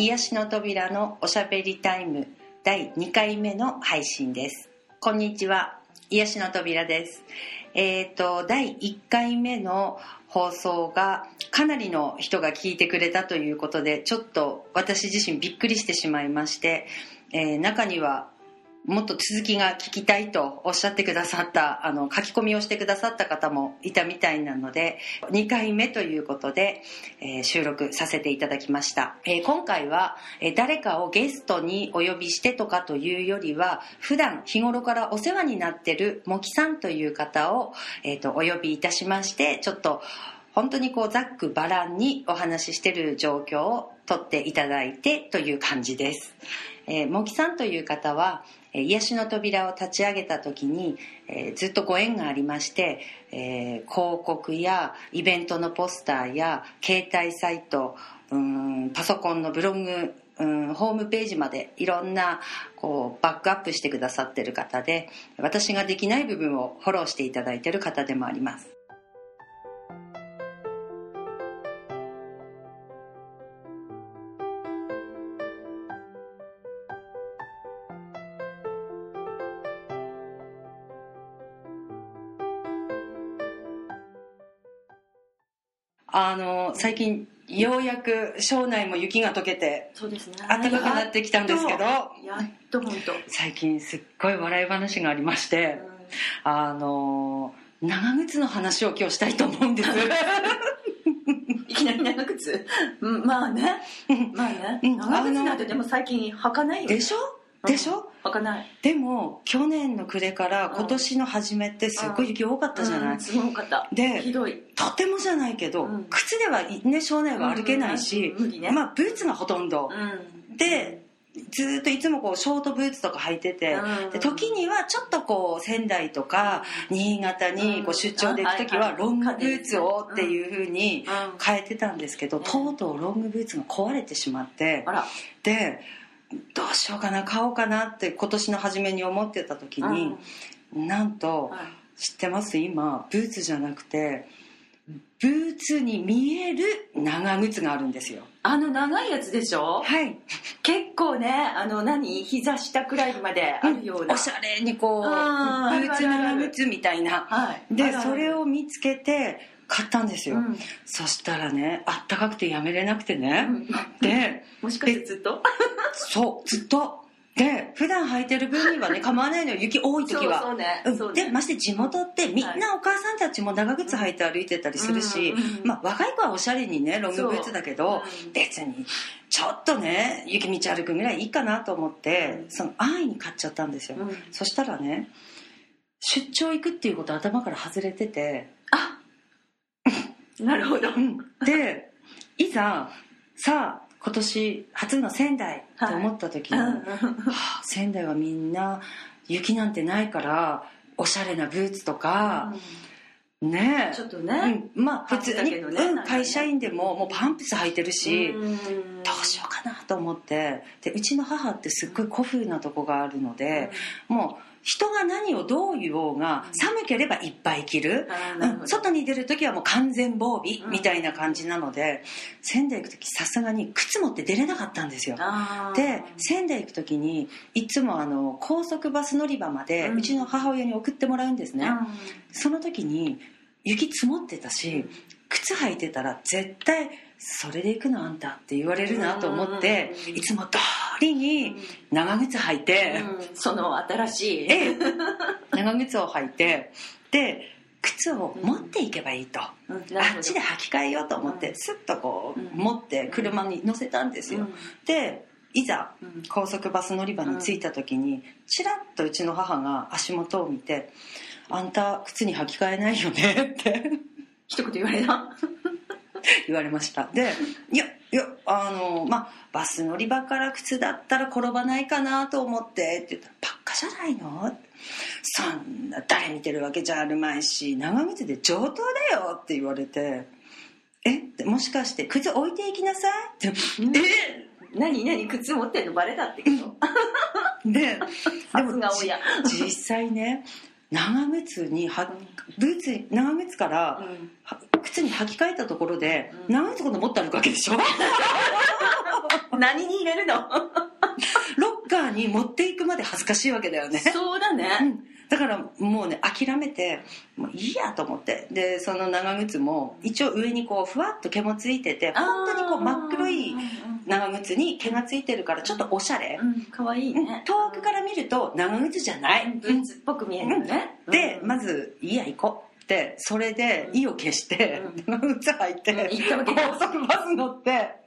癒しの扉のおしゃべりタイム第2回目の配信です。こんにちは。癒しの扉です。えっ、と第1回目の放送がかなりの人が聞いてくれたということでちょっと私自身びっくりしてしまいまして、えー中にはもっと続きが聞きたいとおっしゃってくださったあの書き込みをしてくださった方もいたみたいなので2回目ということで、えー収録させていただきました、えー今回は、えー誰かをゲストにお呼びしてとかというよりは普段日頃からお世話になってる茂木さんという方を、えーとお呼びいたしましてちょっと本当にこうざっくばらんにお話ししてる状況を撮っていただいてという感じです。えー、茂木さんという方は、え癒しの扉を立ち上げた時に、えーずっとご縁がありまして、えー広告やイベントのポスターや携帯サイトうーんパソコンのブログうんホームページまでいろんなこうバックアップしてくださってる方で私ができない部分をフォローしていただいてる方でもありますあの最近ようやく庄内も雪が溶けてそうですね。暖かくなってきたんですけどやっと本当。最近すっごい笑い話がありましてあの長靴の話を今日したいと思うんです。いきなり長靴？うんまあね。まあね。うん長靴なんてでも最近履かないよ。でしょ？でしょ、履かない。でも去年の暮れから今年の初めってすっごい雪多かったじゃない、うんすごかった。でひどい。とてもじゃないけど、うん。靴ではね庄内は歩けないし、うんうん無理ね。まあブーツがほとんど、うん。でずーっといつもこうショートブーツとか履いてて、うん。で時にはちょっとこう仙台とか新潟にこう出張で行く時はうんロングブーツをっていう風にうん。変えてたんですけど、うん。とうとうロングブーツが壊れてしまってあら。でどうしようかな買おうかなって今年の初めに思ってた時に、なんとはい。知ってます？今ブーツじゃなくてブーツに見える長靴があるんですよ。あの長いやつでしょ？はい。結構ねあの何？膝下くらいまであるような。おしゃれにこうブあーーツ長靴みたいな。はい。でそれを見つけて買ったんですよ、うん。そしたらねあったかくてやめれなくてね、うん。で もしかしてずっと？そうずっと。で普段履いてる分にはね 構わないのよ。雪多い時は。ね。ね。でまして地元ってみんはいなお母さんたちも長靴履いて歩いてたりするし、うんうんうんまあ、若い子はおしゃれにねロングブーツだけど、うん。別にちょっとね雪道歩くぐらいいいかなと思って、その安易に買っちゃったんですよ、うん。そしたらね出張行くっていうこと頭から外れてて、あなるほど。でいざさあ今年初の仙台と思った時に、うん。はあ仙台はみんな雪なんてないからおしゃれなブーツとか、ねえ。ちょっとね。うん、まあ普通に、ねうん会社員でももうパンプス履いてるし、うん。どうしようかなと思って。でうちの母ってすっごい古風なとこがあるので、もう人が何をどう言おうが寒ければいっぱい着る、うん、外に出る時はもう完全防備うんみたいな感じなので、仙台行く時さすがに靴持って出れなかったんですよ。で仙台行く時にいつもあの高速バス乗り場までうちの母親に送ってもらうんですね、うん。その時に雪積もってたし靴履いてたら絶対それで行くのあんたって言われるなと思ってうんいつも通りに長靴履いて、うん。その新しい。ええ。長靴を履いてで靴を持っていけばいいと、うん。あっちで履き替えようと思って、うん。スッとこう、うん。持って車に乗せたんですよ、うん。でいざうん。高速バス乗り場に着いた時にちらっとうちの母が足元を見て「あんた靴に履き替えないよね」って。一言言われた？言われました。で「いやいやあのまあバス乗り場から靴だったら転ばないかなと思って」って言ったら「バカじゃないの?」そんな誰見てるわけじゃあるまいし長靴で上等だよ」って言われて「え？ってもしかして靴置いていきなさい?」って「え？何何？靴持ってんの？バレたってこと？で さすが親。実際ね長靴にはブーツ長靴から、うん。は靴に履き替えたところで、うん。長靴今度持って歩くわけでしょ。何に入れるの？ロッカーに持っていくまで恥ずかしいわけだよね。そうだね、うん。だからもうね諦めてもういいやと思って。でその長靴も一応上にこうふわっと毛もついてて本当にこう真っ黒い長靴に毛がついてるからちょっとおしゃれ、うんかわいいね遠くから見ると長靴じゃない、ブーツっぽく見えるよね、でうん。まず「いいや行こう」ってそれで意を消してう長靴履いてうん。行ったわけだ。高速バス乗って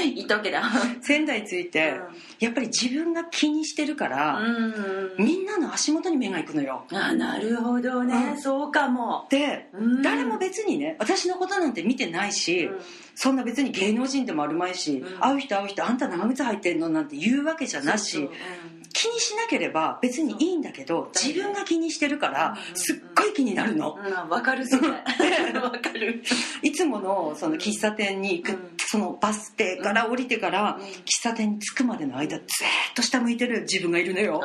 いったわけだ。仙台着いてやっぱり自分が気にしてるから、うん。みんなの足元に目が行くのよ。あなるほどね、うん。そうかも、でうん。誰も別にね私のことなんて見てないし、うん。そんな別に芸能人でもあるまいし、うん。会う人会う人あんた長靴履いてんのなんて言うわけじゃなしそうそう気にしなければ別にいいんだけど自分が気にしてるからうんすっごい気になるの。わかるそれ わかる。いつものその喫茶店に行く、うん。そのバス停から降りてからうん。喫茶店に着くまでの間ずーっと下向いてる自分がいるのよ。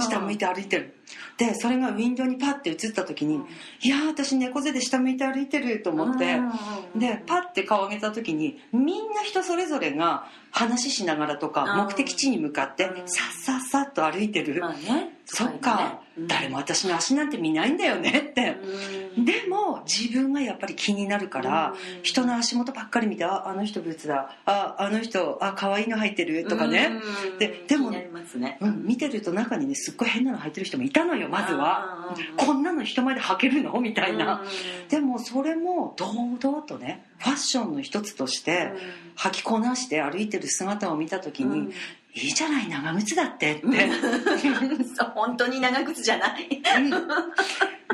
下向いて歩いてるでそれがウィンドウにパッて映った時に、いやー私猫背で下向いて歩いてると思って、でパッて顔上げた時にみんな人それぞれが話しながらとか目的地に向かってうんさっさっさっと歩いてる、まあねそっか、誰も私の足なんて見ないんだよねって、でも自分がやっぱり気になるから、うん。人の足元ばっかり見てああの人ブーツだ。ああの人あ可愛いの入ってる？とかね、ででもね。うん、見てると中にねすっごい変なの履いてる人もいたのよまずは。こんなの人前で履けるの？みたいな、でもそれも堂々とねファッションの一つとして履きこなして歩いてる姿を見た時に、いいじゃない長靴だって。って、本当に長靴じゃない。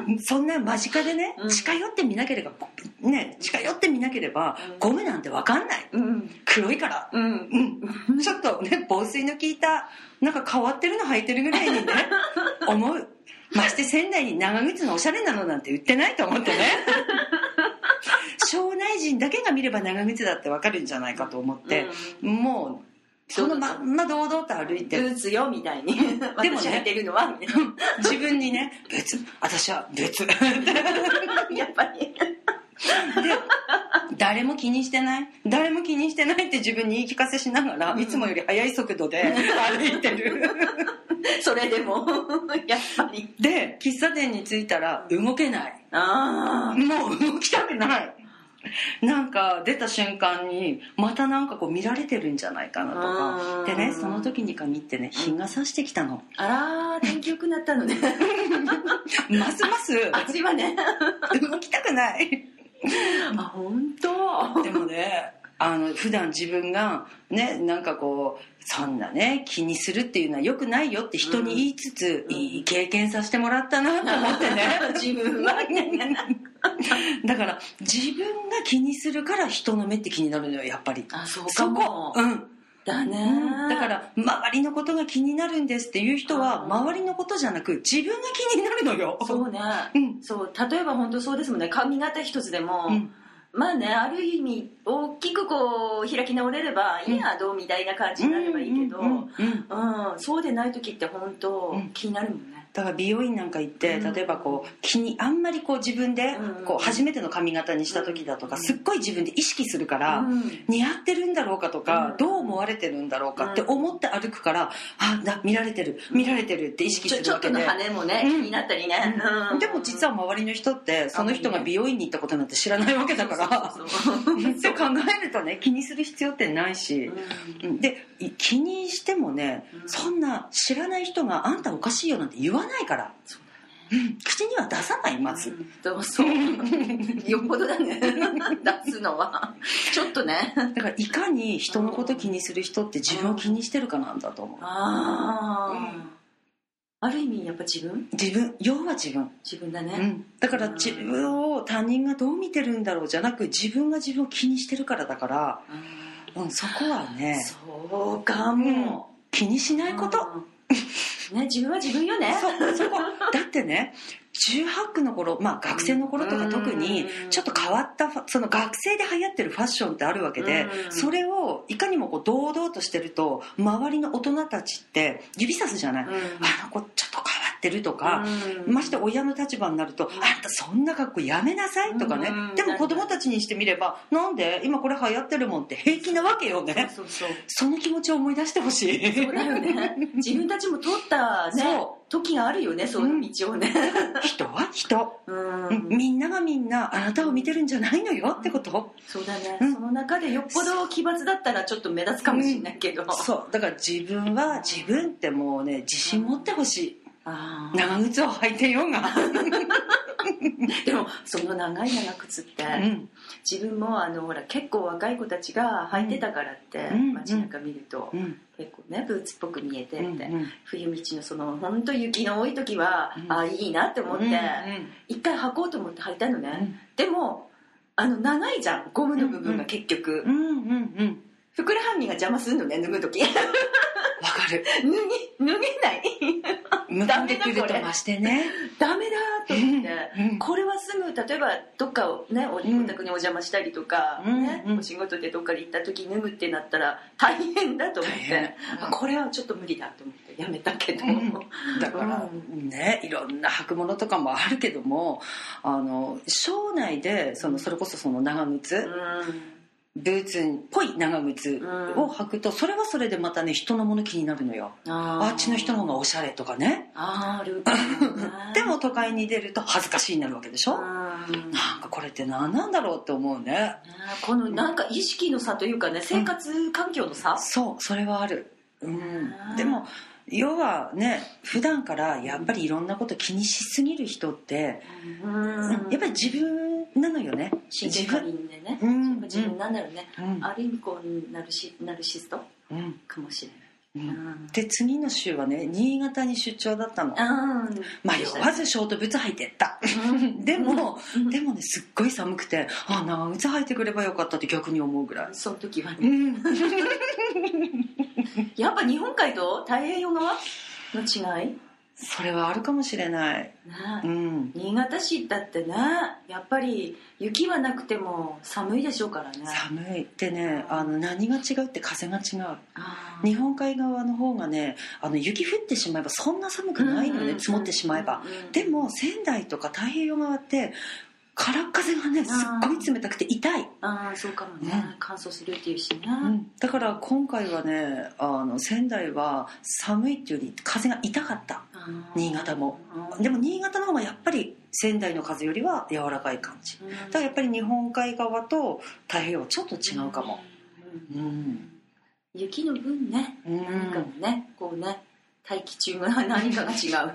うん。そんな間近でねうん。近寄ってみなければね近寄ってみなければうん。ゴムなんて分かんない。うん。黒いから。うん。うん、ちょっとね防水の効いたなんか変わってるの履いてるぐらいにね 思う。まして仙台に長靴のおしゃれなのなんて売ってないと思ってね。庄内人だけが見れば長靴だってわかるんじゃないかと思って、もうそのまんま堂々と歩いブてーツよみたいに。でもねてるのは自分にね別。私は別。で やっぱり。誰も気にしてない。誰も気にしてないって自分に言い聞かせしながら、うん。いつもより速い速度で歩いてる。それでも。やっぱり。で喫茶店に着いたら動けない。あもう動きたくない なんか出た瞬間にまたなんかこう見られてるんじゃないかなとうんかでねその時に限ってね日が差してきたの。あらー天気良くなったのね。ますます。暑いわね。動きたくない。あ本当。でもねあの普段自分がねなんかこうそんなね気にするっていうのはよくないよって人に言いつつ、うん。いい経験させてもらったなと思ってね。自分は。ね だから自分が気にするから人の目って気になるのよやっぱり。あそうかそもこ。うん。だね、うん。だから周りのことが気になるんですっていう人はうん周りのことじゃなく自分が気になるのよ。そうね、うん。そう。例えば本当そうですもんね。髪型一つでも、うんまあねある意味大きくこう開き直れれば、いいやどうみたいな感じになればいいけど、うんそうでない時って本当、うん。気になるもんねだから美容院なんか行ってうん。例えばこう気にあんまりこう自分でうんこう初めての髪型にした時だとかすっごい自分で意識するからうん。似合ってるんだろうかとかうん。どう思われてるんだろうかって思って歩くからあだ見られてる見られてるって意識ちょちょっとのするわけで羽もね、うん。気になったりね、うん。でも実は周りの人ってその人が美容院に行ったことなんて知らないわけだからって 考えるとね気にする必要ってないし、うん。でい気にしてもね、うん。そんな知らない人があんたおかしいよなんて言わないから、そううん。口には出さないまず、うん。そう。よっぽどだね。出すのは。ちょっとね。だからいかに人のこと気にする人って自分を気にしてるかなんだと思う。ああ、うん。ある意味やっぱ自分？自分？要は自分、自分だね、うん、だから自分を他人がどう見てるんだろうじゃなく自分が自分を気にしてるからだから、うん、そこはねそうかも、気にしないこと、うんね自分は自分よね。そうそこだってね18区の頃、まあ、学生の頃とか特にうんちょっと変わったその学生で流行ってるファッションってあるわけでうん。それをいかにもこう堂々としてると周りの大人たちって指さすじゃない、うん。あの子ちょっと変わっってるとか、うん。まして親の立場になると、ん。あんたそんな格好やめなさいとかね、うん。でも子供たちにしてみればなんで？今これ流行ってるもんって平気なわけよね。そうそうその気持ちを思い出してほしい。そうだよね。自分たちも通ったねそ時があるよねそういう道をね。人？は人、うん、うんみんながみんなあなたを見てるんじゃないのよってこと？そうだね、うん。その中でよっぽど奇抜だったらちょっと目立つかもしれないけど、そう。だから自分は自分ってもうね自信持ってほしい長靴を履いてようが、でもその長い長靴って、うん。自分もあのほら結構若い子たちが履いてたからって、うん。街中見ると、うん。結構ねブーツっぽく見えてって、うん。うん。冬道のその本当雪の多い時は、うん。あいいなって思って、うん。一回履こうと思って履いたのね、うん。でもあの長いじゃんゴムの部分が結局、うん。うん。うん。ふくらはぎが邪魔するのね脱ぐ時るぎ脱げない。向かってくるとましてね。ダメだと思って、うんこれはすぐ例えばどっかをねお宅にお邪魔したりとか、うんねうん。お仕事でどっかで行った時脱ぐってなったら大変だと思って。これはちょっと無理だと思って。やめたけど、うん。だからうねいろんな履くものとかもあるけどもあの省内でそのそれこそその長靴、ブーツっぽい長靴を履くとそれはそれでまたね人のもの気になるのよ。ああっちの人の方がおしゃれとかね。ある でも都会に出ると恥ずかしいになるわけでしょ？うん。なんかこれって何なんだろうって思うね。ねこのなんか意識の差というかね生活環境の差、そうそれはある、うん。うん、でも要はね普段からやっぱりいろんなこと気にしすぎる人って、うん。やっぱり自分なのよね。神経過敏でね、うん。自分なんだろうね、うん。ある意味こうナルシナルシストうん。かもしれうない、ん。で次の週はね新潟に出張だったの。うん迷わずショートブーツ履いてった。でも、うん。でもねすっごい寒くてあ長靴履いてくればよかったって逆に思うぐらい、その時はね。うん、やっぱ日本海と太平洋側？の違い、ね、それはあるかもしれない、うん、新潟市だってねやっぱり雪はなくても寒いでしょうからね。寒い。でねあの何が違うって風が違う。日本海側の方がねあの雪降ってしまえばそんな寒くないのよね、うん積もってしまえば、うんでも仙台とか太平洋側って空っ風がねすっごい冷たくて痛い、ああそうかもね、うん乾燥するっていうしね、うん。だから今回はねあの仙台は寒いっていうより風が痛かった。新潟も。うん。でも新潟の方がやっぱり仙台の風よりは柔らかい感じ。うん。だからやっぱり日本海側と太平洋はちょっと違うかも。うん。うん、雪の分ねうん。何かもねこうね大気中が何かが違う。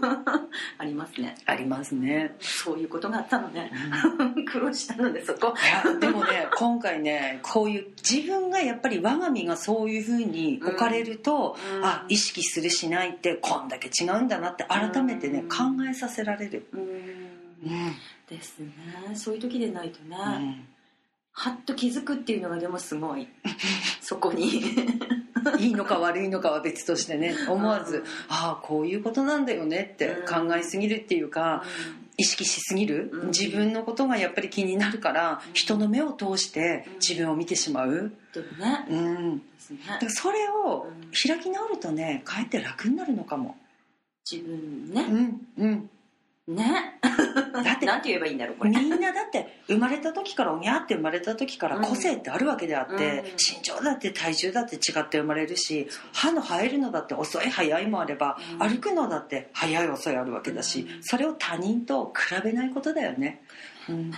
ありますね。ありますね、そういうことがあったのね。うん。苦労したのでそこ。でもね今回ねこういう自分がやっぱり我が身がそういうふうに置かれると、うん。あ意識するしないってこんだけ違うんだなって改めてね、うん。考えさせられる、うん。うん。ですね。そういう時でないとね、うん。はっと気づくっていうのがでもすごい。そこにいいのか悪いのかは別としてね思わず、うんああこういうことなんだよねって考えすぎるっていうか、意識しすぎる、うん。自分のことがやっぱり気になるから、うん。人の目を通してうん。自分を見てしまう、うん、それをうん。開き直るとねかえって楽になるのかも、自分うね、んうん、ね。だってなんて言えばいいんだろうこれ。みんなだって生まれた時からおにゃって生まれた時から個性ってあるわけであって、うん。身長だって体重だって違って生まれるし歯の生えるのだって遅い早いもあれば、うん。歩くのだって早い遅いあるわけだし、うん。それを他人と比べないことだよね。うん。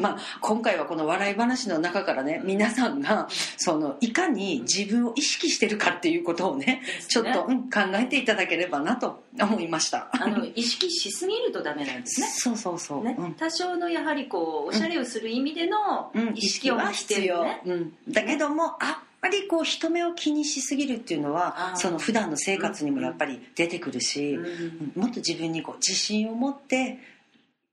まあ、今回はこの笑い話の中からね皆さんがそのいかに自分を意識してるかっていうことをねちょっと、うん、考えていただければなと思いました。あの意識しすぎるとダメなんですね。そうそうそう、ね。うん。多少のやはりこうおしゃれをする意味でのうん、意識を持ってるよね、うん、だけどもあんまりこう人目を気にしすぎるっていうのはその普段の生活にもやっぱり出てくるし、うん。うん。もっと自分にこう自信を持って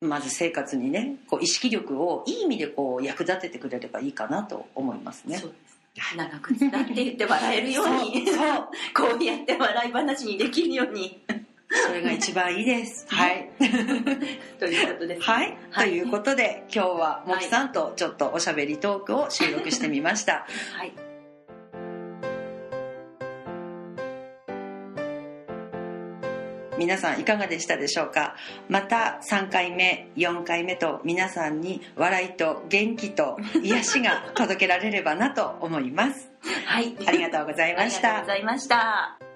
まず生活にねこう意識力をいい意味でこう役立ててくれればいいかなと思いますねそう。です長くだって言って笑えるようにこうやって笑い話にできるようにそれが一番いいです。はい。ということです、はい。はいということで、今日はもきさんとちょっとおしゃべりトークを収録してみました。はい皆さんいかがでしたでしょうか？また3回目4回目と皆さんに笑いと元気と癒しが届けられればなと思います。はい。ありがとうございました。ありがとうございました